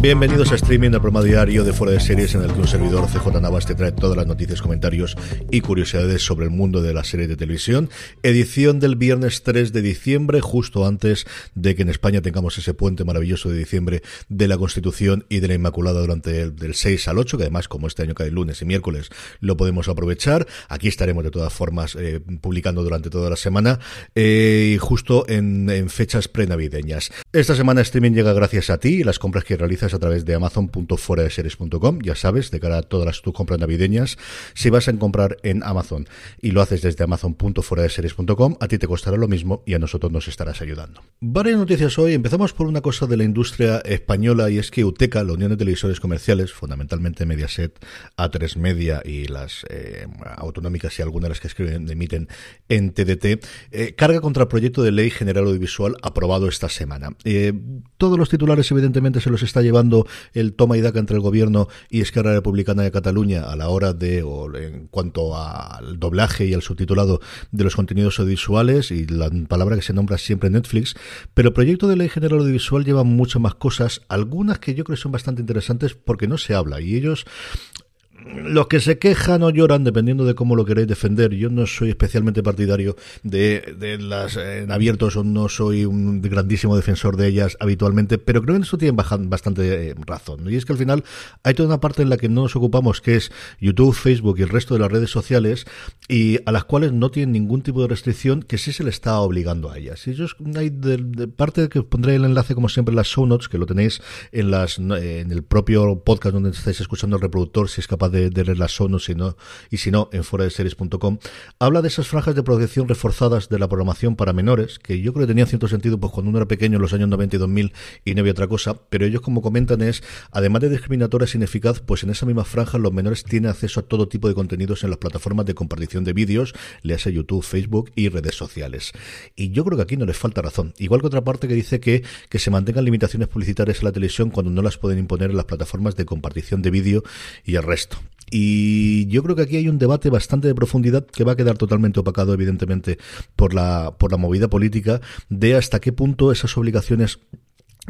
Bienvenidos a Streaming, el programa diario de Fuera de Series en el que un servidor CJ Navas te trae todas las noticias, comentarios y curiosidades sobre el mundo de la serie de televisión. Edición del viernes 3 de diciembre, justo antes de que en España tengamos ese puente maravilloso de diciembre de la Constitución y de la Inmaculada durante el del 6 al 8, que además como este año cae lunes y miércoles lo podemos aprovechar. Aquí estaremos de todas formas eh, publicando durante toda la semana eh, y justo en, en fechas prenavideñas. Esta semana Streaming llega gracias a ti y las compras que realizas a través de amazon.foradeseries.com. Ya sabes, de cara a todas tus compras navideñas, si vas a comprar en Amazon y lo haces desde amazon.foradeseries.com, a ti te costará lo mismo y a nosotros nos estarás ayudando. Varias noticias hoy. Empezamos por una cosa de la industria española y es que UTECA, la Unión de Televisores Comerciales, fundamentalmente Mediaset, A3 Media y las eh, autonómicas y algunas de las que escriben, emiten en TDT, eh, carga contra el proyecto de ley general audiovisual aprobado esta semana. Eh, todos los titulares, evidentemente, se los está llevando el toma y daca entre el gobierno y Esquerra Republicana de Cataluña a la hora de, o en cuanto al doblaje y al subtitulado de los contenidos audiovisuales y la palabra que se nombra siempre Netflix, pero el proyecto de ley general audiovisual lleva muchas más cosas, algunas que yo creo que son bastante interesantes porque no se habla y ellos los que se quejan o lloran, dependiendo de cómo lo queréis defender. Yo no soy especialmente partidario de, las en abiertos o no soy un grandísimo defensor de ellas habitualmente, pero creo que en esto tienen bastante eh, razón. Y es que al final hay toda una parte en la que no nos ocupamos, que es YouTube, Facebook y el resto de las redes sociales, y a las cuales no tienen ningún tipo de restricción, que sí se le está obligando a ellas. Y ellos hay de, parte que os pondré el enlace, como siempre, en las show notes, que lo tenéis en, las, en el propio podcast donde estáis escuchando el reproductor, si es capaz de, de leer las sonos y, si no, en fuera de series.com, habla de esas franjas de protección reforzadas de la programación para menores, que yo creo que tenían cierto sentido pues cuando uno era pequeño en los años 90 y 2000 y no había otra cosa, pero ellos como comentan es, además de discriminatoria ineficaz, pues en esa misma franja los menores tienen acceso a todo tipo de contenidos en las plataformas de compartición de vídeos, le hace YouTube, Facebook y redes sociales. Y yo creo que aquí no les falta razón. Igual que otra parte que dice que, que se mantengan limitaciones publicitarias en la televisión cuando no las pueden imponer en las plataformas de compartición de vídeo y el resto. Y yo creo que aquí hay un debate bastante de profundidad que va a quedar totalmente opacado, evidentemente, por la, por la movida política de hasta qué punto esas obligaciones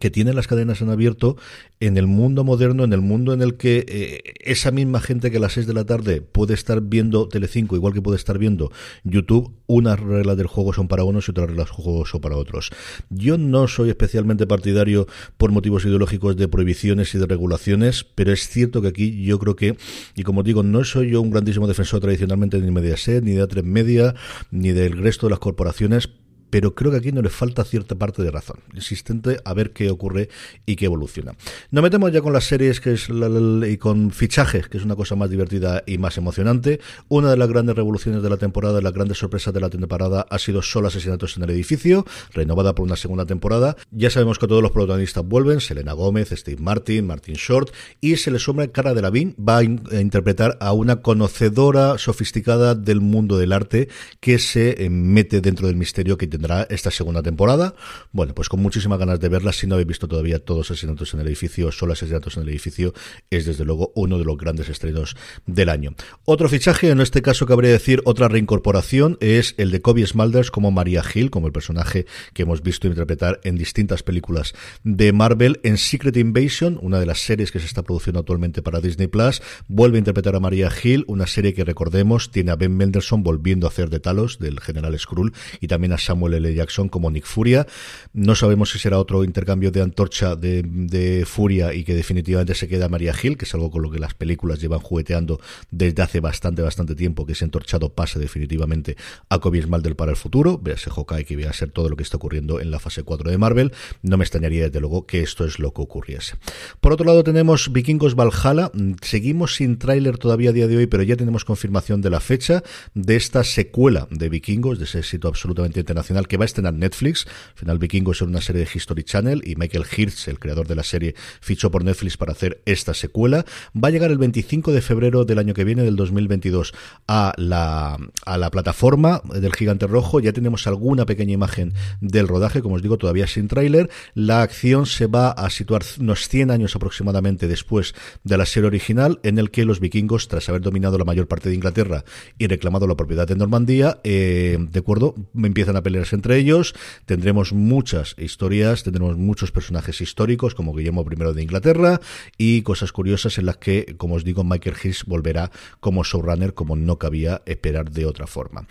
que tienen las cadenas en abierto en el mundo moderno, en el mundo en el que eh, esa misma gente que a las 6 de la tarde puede estar viendo Telecinco, igual que puede estar viendo YouTube, unas reglas del juego son para unos y otras reglas del juego son para otros. Yo no soy especialmente partidario por motivos ideológicos de prohibiciones y de regulaciones, pero es cierto que aquí yo creo que, y como digo, no soy yo un grandísimo defensor tradicionalmente ni de Mediaset, ni de A3 Media, ni del resto de las corporaciones, pero creo que aquí no le falta cierta parte de razón. Insistente a ver qué ocurre y qué evoluciona. Nos metemos ya con las series que es y con fichajes, que es una cosa más divertida y más emocionante. Una de las grandes revoluciones de la temporada, las grandes sorpresas de la temporada ha sido Solo Asesinatos en el Edificio, renovada por una segunda temporada. Ya sabemos que todos los protagonistas vuelven, Selena Gómez, Steve Martin, Martin Short, y se le suma Cara de Lavín, va a, interpretar a una conocedora sofisticada del mundo del arte que se eh, mete dentro del misterio que tendrá esta segunda temporada. Bueno, pues con muchísimas ganas de verla. Si no habéis visto todavía todos asesinatos en el edificio, solo asesinatos en el edificio, es desde luego uno de los grandes estrenos del año. Otro fichaje, en este caso cabría decir otra reincorporación, es el de Kobe Smulders como María Hill, como el personaje que hemos visto interpretar en distintas películas de Marvel. En Secret Invasion, una de las series que se está produciendo actualmente para Disney Plus, vuelve a interpretar a María Hill, una serie que recordemos tiene a Ben Mendelssohn volviendo a hacer de Talos, del general Skrull, y también a Samuel L. Jackson como Nick Furia. No sabemos si será otro intercambio de antorcha de, de, Furia y que definitivamente se queda María Hill, que es algo con lo que las películas llevan jugueteando desde hace bastante, bastante tiempo, que ese entorchado pase definitivamente a Kobe Smulders para el futuro. Véase Hawkeye que vea ser todo lo que está ocurriendo en la fase 4 de Marvel. No me extrañaría desde luego que esto es lo que ocurriese. Por otro lado tenemos Vikingos Valhalla. Seguimos sin tráiler todavía a día de hoy, pero ya tenemos confirmación de la fecha de esta secuela de Vikingos, de ese éxito absolutamente internacional que va a estrenar Netflix. Al final Vikingos es una serie de History Channel y Michael Hirsch, el creador de la serie, fichó por Netflix para hacer esta secuela. Va a llegar el 25 de febrero del año que viene, del 2022, a la, a la plataforma del Gigante Rojo. Ya tenemos alguna pequeña imagen del rodaje, como os digo, todavía sin tráiler. La acción se va a situar unos 100 años aproximadamente después de la serie original, en el que los vikingos, tras haber dominado la mayor parte de Inglaterra y reclamado la propiedad de Normandía, eh, de acuerdo, empiezan a entre ellos. Tendremos muchas historias, tendremos muchos personajes históricos, como Guillermo I de Inglaterra, y cosas curiosas en las que, como os digo, Michael Hirsch volverá como showrunner, como no cabía esperar de otra forma.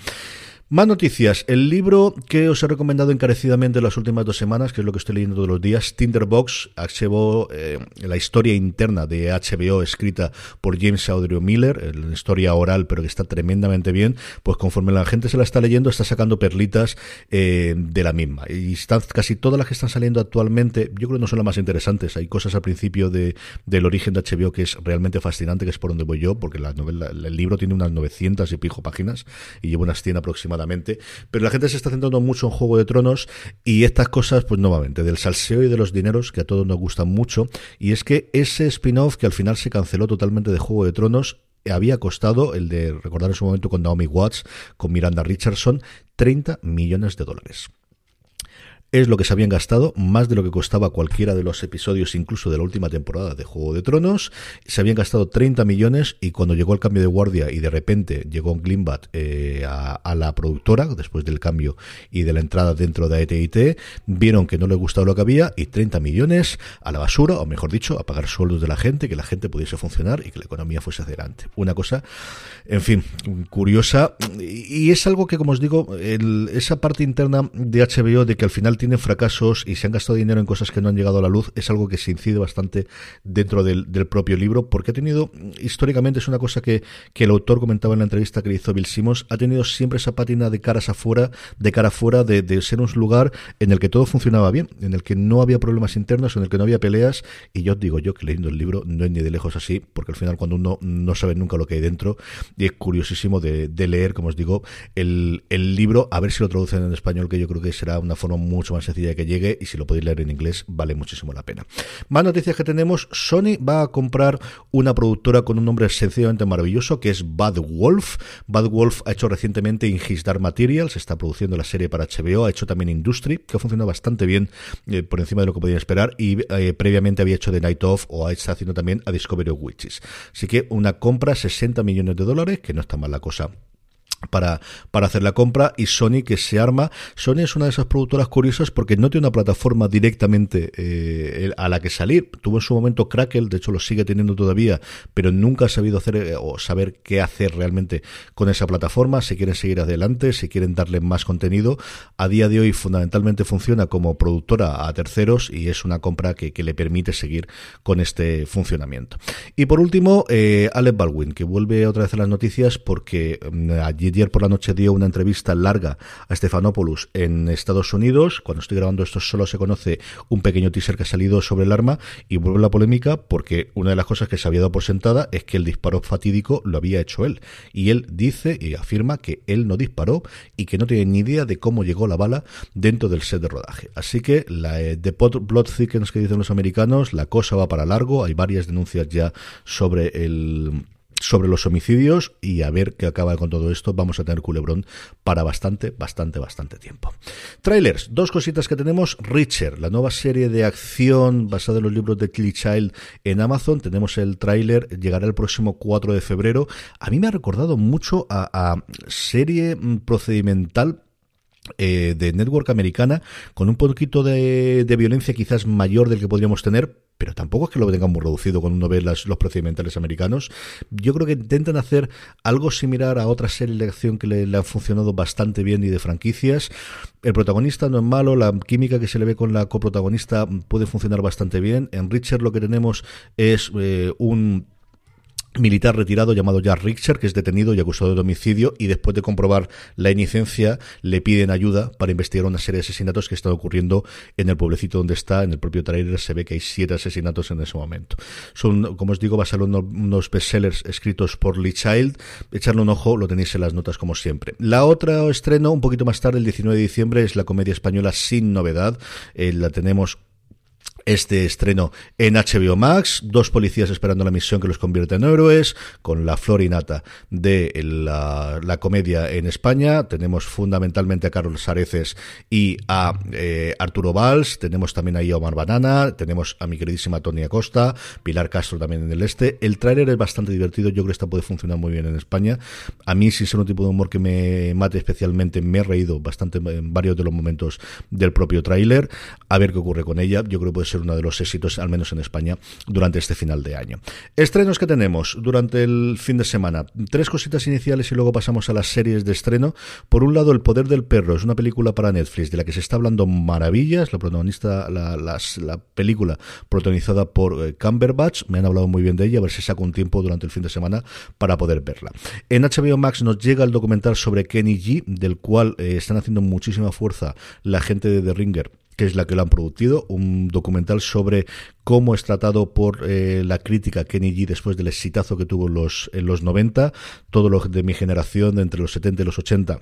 Más noticias. El libro que os he recomendado encarecidamente en las últimas dos semanas, que es lo que estoy leyendo todos los días, Tinderbox, HBO, eh, la historia interna de HBO escrita por James Audrey Miller, la historia oral, pero que está tremendamente bien, pues conforme la gente se la está leyendo, está sacando perlitas eh, de la misma. Y están casi todas las que están saliendo actualmente, yo creo que no son las más interesantes. Hay cosas al principio de, del origen de HBO que es realmente fascinante, que es por donde voy yo, porque la novela, el libro tiene unas 900 y pico páginas y lleva unas 100 aproximadamente pero la gente se está centrando mucho en Juego de Tronos y estas cosas, pues nuevamente, del salseo y de los dineros, que a todos nos gustan mucho, y es que ese spin-off que al final se canceló totalmente de Juego de Tronos, había costado, el de recordar en su momento con Naomi Watts, con Miranda Richardson, 30 millones de dólares es lo que se habían gastado, más de lo que costaba cualquiera de los episodios, incluso de la última temporada de Juego de Tronos. Se habían gastado 30 millones y cuando llegó el cambio de guardia y de repente llegó Glimbat eh, a, la productora, después del cambio y de la entrada dentro de AT&T, vieron que no les gustaba lo que había y 30 millones a la basura, o mejor dicho, a pagar sueldos de la gente, que la gente pudiese funcionar y que la economía fuese adelante. Una cosa, en fin, curiosa y, es algo que, como os digo, esa parte interna de HBO de que al final tienen fracasos y se han gastado dinero en cosas que no han llegado a la luz, es algo que se incide bastante dentro del, propio libro, porque ha tenido, históricamente, es una cosa que, que, el autor comentaba en la entrevista que le hizo Bill Simmons, ha tenido siempre esa pátina de caras afuera, de cara afuera, de, de ser un lugar en el que todo funcionaba bien, en el que no había problemas internos, en el que no había peleas, y yo digo yo que leyendo el libro no es ni de lejos así, porque al final cuando uno no sabe nunca lo que hay dentro, y es curiosísimo de, de leer, como os digo, el, el libro, a ver si lo traducen en español, que yo creo que será una forma mucho más sencilla que llegue y si lo podéis leer en inglés vale muchísimo la pena. Más noticias que tenemos, Sony va a comprar una productora con un nombre sencillamente maravilloso que es Bad Wolf. Bad Wolf ha hecho recientemente In His Dark Materials, está produciendo la serie para HBO, ha hecho también Industry, que ha funcionado bastante bien eh, por encima de lo que podían esperar y eh, previamente había hecho The Night Of o está haciendo también a Discovery of Witches. Así que una compra 60 millones de dólares, que no está mal la cosa para, para hacer la compra y Sony que se arma. Sony es una de esas productoras curiosas porque no tiene una plataforma directamente eh, a la que salir. Tuvo en su momento Crackle, de hecho lo sigue teniendo todavía, pero nunca ha sabido hacer eh, o saber qué hacer realmente con esa plataforma. Si quieren seguir adelante, si quieren darle más contenido, a día de hoy fundamentalmente funciona como productora a terceros y es una compra que, le permite seguir con este funcionamiento. Y por último, eh, Alec Baldwin, que vuelve otra vez a las noticias porque mm, allí ayer por la noche dio una entrevista larga a Stefanopoulos en Estados Unidos. Cuando estoy grabando esto solo se conoce un pequeño teaser que ha salido sobre el arma y vuelve la polémica porque una de las cosas que se había dado por sentada es que el disparo fatídico lo había hecho él. Y él dice y afirma que él no disparó y que no tiene ni idea de cómo llegó la bala dentro del set de rodaje. Así que la eh, de Blood Thickens que dicen los americanos, la cosa va para largo. Hay varias denuncias ya sobre el sobre los homicidios y a ver qué acaba con todo esto. Vamos a tener culebrón para bastante, bastante, bastante tiempo. Trailers, dos cositas que tenemos. Richard, la nueva serie de acción basada en los libros de Tilly Child en Amazon. Tenemos el tráiler, llegará el próximo 4 de febrero. A mí me ha recordado mucho a, serie mm, procedimental eh, de network americana con un poquito de, violencia quizás mayor del que podríamos tener pero tampoco es que lo tengan muy reducido cuando uno ve los procedimentales americanos. Yo creo que intentan hacer algo similar a otras series de acción que le, han funcionado bastante bien y de franquicias. El protagonista no es malo, la química que se le ve con la coprotagonista puede funcionar bastante bien. En Richard lo que tenemos es eh, un militar retirado llamado Jack Richter, que es detenido y acusado de homicidio, y después de comprobar la inocencia, le piden ayuda para investigar una serie de asesinatos que están ocurriendo en el pueblecito donde está. En el propio trailer se ve que hay siete asesinatos en ese momento. Son, como os digo, basados en unos bestsellers escritos por Lee Child. Echarle un ojo, lo tenéis en las notas como siempre. La otra estreno, un poquito más tarde, el 19 de diciembre, es la comedia española Sin Novedad. Eh, la tenemos este estreno en HBO Max, dos policías esperando la misión que los convierte en héroes, con la florinata de la, comedia en España. Tenemos fundamentalmente a Carlos Areces y a eh, Arturo Valls, tenemos también ahí a Omar Banana, tenemos a mi queridísima Tony Acosta, Pilar Castro también en el este. El tráiler es bastante divertido, yo creo que esta puede funcionar muy bien en España. A mí, sin ser un tipo de humor que me mate especialmente, me he reído bastante en varios de los momentos del propio tráiler. A ver qué ocurre con ella, yo creo que puede ser uno de los éxitos, al menos en España, durante este final de año. Estrenos que tenemos durante el fin de semana. Tres cositas iniciales y luego pasamos a las series de estreno. Por un lado, El Poder del Perro es una película para Netflix de la que se está hablando maravillas. La protagonista, la, la película protagonizada por eh, Cumberbatch. Me han hablado muy bien de ella, a ver si saco un tiempo durante el fin de semana para poder verla. En HBO Max nos llega el documental sobre Kenny G, del cual eh, están haciendo muchísima fuerza la gente de The Ringer que es la que lo han producido, un documental sobre cómo es tratado por eh, la crítica Kenny G después del exitazo que tuvo en los, en los 90, todo lo de mi generación, entre los 70 y los 80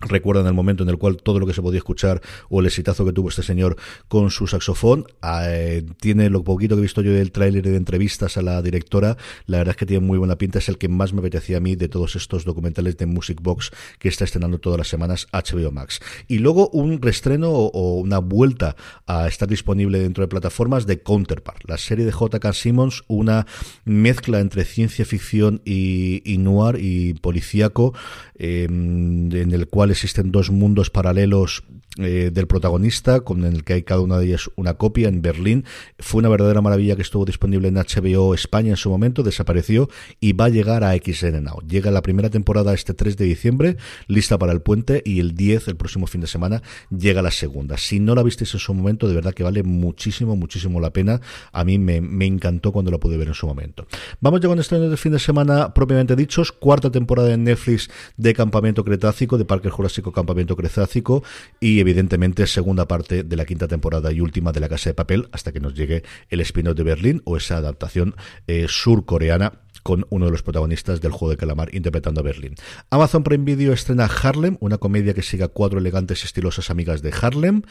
Recuerdan el momento en el cual todo lo que se podía escuchar o el exitazo que tuvo este señor con su saxofón. Eh, tiene lo poquito que he visto yo del tráiler de entrevistas a la directora. La verdad es que tiene muy buena pinta. Es el que más me apetecía a mí de todos estos documentales de Music Box que está estrenando todas las semanas HBO Max. Y luego un restreno o, una vuelta a estar disponible dentro de plataformas de Counterpart, la serie de J.K. Simmons, una mezcla entre ciencia ficción y, y noir y policíaco, eh, en el cual existen dos mundos paralelos eh, del protagonista, con el que hay cada una de ellas una copia en Berlín. Fue una verdadera maravilla que estuvo disponible en HBO España en su momento, desapareció y va a llegar a XN. Llega la primera temporada este 3 de diciembre, lista para el puente, y el 10, el próximo fin de semana, llega la segunda. Si no la visteis en su momento, de verdad que vale muchísimo, muchísimo la pena. A mí me, encantó cuando la pude ver en su momento. Vamos ya con estrenos de fin de semana propiamente dichos. Cuarta temporada en Netflix de Campamento Cretácico, de Parque Jurásico Campamento Cretácico, y evidentemente segunda parte de la quinta temporada y última de La Casa de Papel hasta que nos llegue el spin-off de Berlín o esa adaptación eh, surcoreana con uno de los protagonistas del juego de calamar interpretando a Berlín. Amazon Prime Video estrena Harlem, una comedia que siga cuatro elegantes y estilosas amigas de Harlem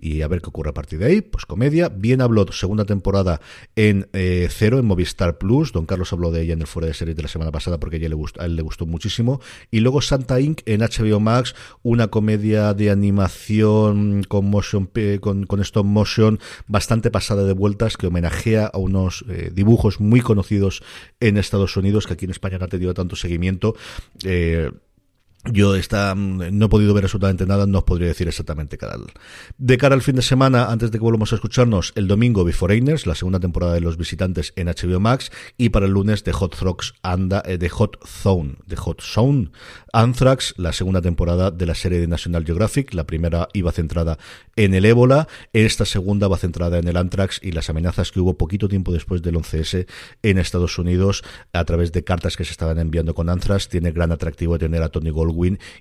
y a ver qué ocurre a partir de ahí. Pues comedia. Bien habló segunda temporada en eh, Cero, en Movistar Plus. Don Carlos habló de ella en el fuera de series de la semana pasada porque a, ella le gustó, a él le gustó muchísimo. Y luego Santa Inc. en HBO Max, una comedia de animación con, motion, con, con stop motion bastante pasada de vueltas que homenajea a unos eh, dibujos muy conocidos en Estados Unidos, que aquí en España no ha tenido tanto seguimiento. Eh, yo mm, no he podido ver absolutamente nada, no os podría decir exactamente cada. De cara al fin de semana, antes de que volvamos a escucharnos, el domingo Beforeigners, la segunda temporada de Los Visitantes en HBO Max, y para el lunes de Hot Throx anda, eh, Hot Zone, de Hot Zone, Anthrax, la segunda temporada de la serie de National Geographic. La primera iba centrada en el ébola, esta segunda va centrada en el Anthrax y las amenazas que hubo poquito tiempo después del 11S en Estados Unidos a través de cartas que se estaban enviando con Anthrax. Tiene gran atractivo tener a Tony Gold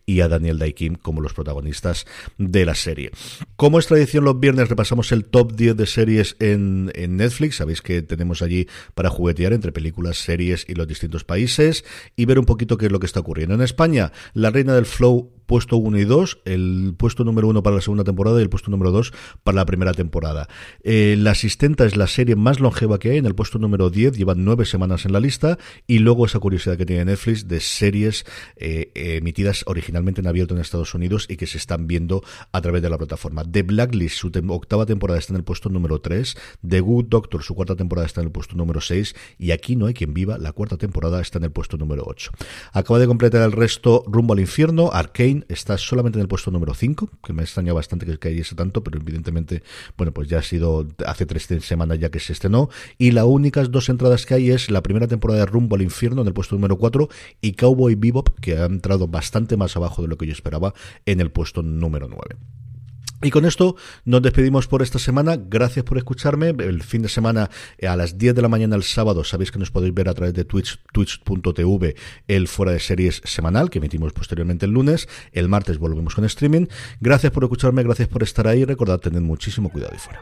y a Daniel Daikin como los protagonistas de la serie. Como es tradición los viernes repasamos el top 10 de series en, en Netflix, sabéis que tenemos allí para juguetear entre películas, series y los distintos países y ver un poquito qué es lo que está ocurriendo. En España, La Reina del Flow puesto 1 y 2, el puesto número 1 para la segunda temporada y el puesto número 2 para la primera temporada. Eh, la Asistenta es la serie más longeva que hay, en el puesto número 10, llevan nueve semanas en la lista, y luego esa curiosidad que tiene Netflix de series eh, emitidas originalmente en abierto en Estados Unidos y que se están viendo a través de la plataforma. The Blacklist, su octava temporada está en el puesto número 3, The Good Doctor, su cuarta temporada está en el puesto número 6, y aquí no hay quien viva, la cuarta temporada está en el puesto número 8. Acaba de completar el resto Rumbo al Infierno, Arcane, está solamente en el puesto número 5, que me extraña bastante que cayese tanto, pero evidentemente, bueno, pues ya ha sido hace tres semanas ya que se estrenó. Y las únicas dos entradas que hay es la primera temporada de Rumbo al Infierno en el puesto número 4 y Cowboy Bebop, que ha entrado bastante más abajo de lo que yo esperaba en el puesto número 9. Y con esto nos despedimos por esta semana. Gracias por escucharme. El fin de semana eh, a las 10 de la mañana el sábado sabéis que nos podéis ver a través de Twitch, twitch.tv, el fuera de series semanal que emitimos posteriormente el lunes. El martes volvemos con streaming. Gracias por escucharme, gracias por estar ahí. Recordad, tened muchísimo cuidado y fuera.